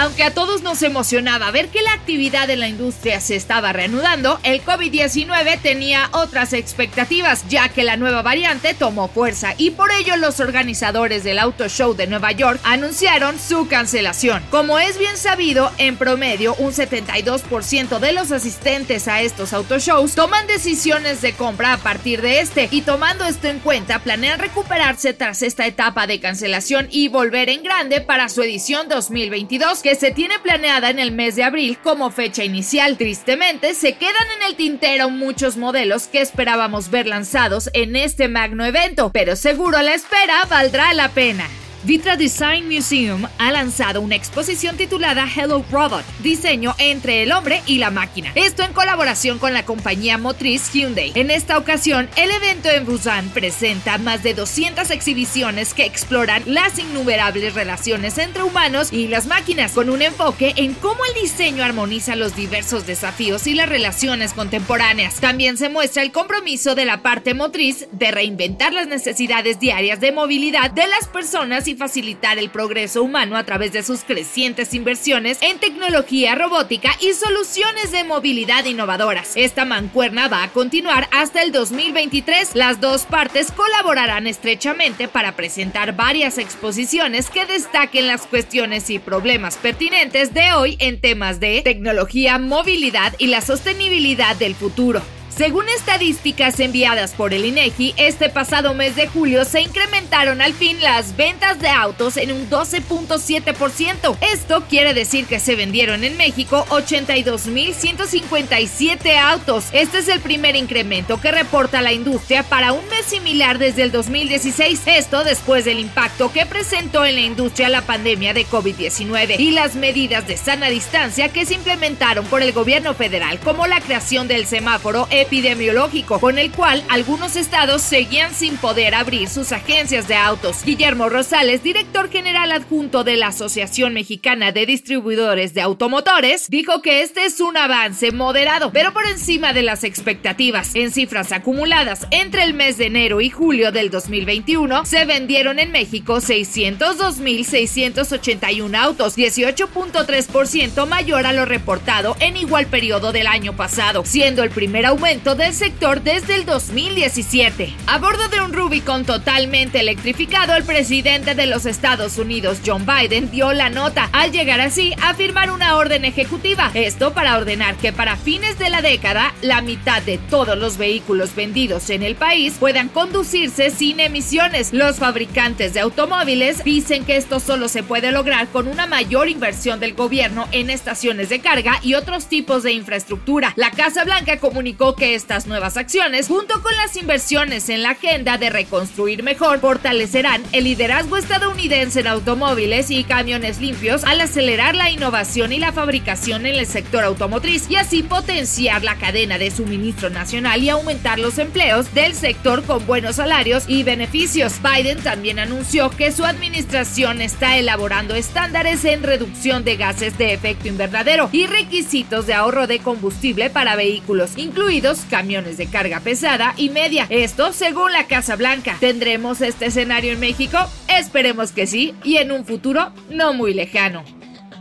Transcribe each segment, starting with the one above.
Aunque a todos nos emocionaba ver que la actividad en la industria se estaba reanudando, el COVID-19 tenía otras expectativas, ya que la nueva variante tomó fuerza y por ello los organizadores del Auto Show de Nueva York anunciaron su cancelación. Como es bien sabido, en promedio un 72% de los asistentes a estos auto shows toman decisiones de compra a partir de este y tomando esto en cuenta planean recuperarse tras esta etapa de cancelación y volver en grande para su edición 2022 que se tiene planeada en el mes de abril como fecha inicial. Tristemente, se quedan en el tintero muchos modelos que esperábamos ver lanzados en este magno evento, pero seguro la espera valdrá la pena. Vitra Design Museum ha lanzado una exposición titulada Hello Robot, diseño entre el hombre y la máquina. Esto en colaboración con la compañía motriz Hyundai. En esta ocasión, el evento en Busan presenta más de 200 exhibiciones que exploran las innumerables relaciones entre humanos y las máquinas, con un enfoque en cómo el diseño armoniza los diversos desafíos y las relaciones contemporáneas. También se muestra el compromiso de la parte motriz de reinventar las necesidades diarias de movilidad de las personas y facilitar el progreso humano a través de sus crecientes inversiones en tecnología robótica y soluciones de movilidad innovadoras. Esta mancuerna va a continuar hasta el 2023. Las dos partes colaborarán estrechamente para presentar varias exposiciones que destaquen las cuestiones y problemas pertinentes de hoy en temas de tecnología, movilidad y la sostenibilidad del futuro. Según estadísticas enviadas por el INEGI, este pasado mes de julio se incrementaron al fin las ventas de autos en un 12.7%. Esto quiere decir que se vendieron en México 82.157 autos. Este es el primer incremento que reporta la industria para un mes similar desde el 2016. Esto después del impacto que presentó en la industria la pandemia de COVID-19 y las medidas de sana distancia que se implementaron por el gobierno federal, como la creación del semáforo epidemiológico, con el cual algunos estados seguían sin poder abrir sus agencias de autos. Guillermo Rosales, director general adjunto de la Asociación Mexicana de Distribuidores de Automotores, dijo que este es un avance moderado, pero por encima de las expectativas. En cifras acumuladas entre el mes de enero y julio del 2021, se vendieron en México 602.681 autos, 18.3% mayor a lo reportado en igual periodo del año pasado, siendo el primer aumento del sector desde el 2017. A bordo de un Rubicon totalmente electrificado, el presidente de los Estados Unidos, John Biden, dio la nota al llegar así a firmar una orden ejecutiva. Esto para ordenar que para fines de la década, la mitad de todos los vehículos vendidos en el país puedan conducirse sin emisiones. Los fabricantes de automóviles dicen que esto solo se puede lograr con una mayor inversión del gobierno en estaciones de carga y otros tipos de infraestructura. La Casa Blanca comunicó que estas nuevas acciones, junto con las inversiones en la agenda de reconstruir mejor, fortalecerán el liderazgo estadounidense en automóviles y camiones limpios al acelerar la innovación y la fabricación en el sector automotriz y así potenciar la cadena de suministro nacional y aumentar los empleos del sector con buenos salarios y beneficios. Biden también anunció que su administración está elaborando estándares en reducción de gases de efecto invernadero y requisitos de ahorro de combustible para vehículos, incluidos camiones de carga pesada y media. Esto según la Casa Blanca. ¿Tendremos este escenario en México? Esperemos que sí y en un futuro no muy lejano.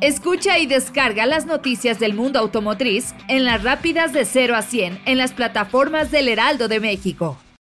Escucha y descarga las noticias del mundo automotriz en las rápidas de 0 a 100 en las plataformas del Heraldo de México.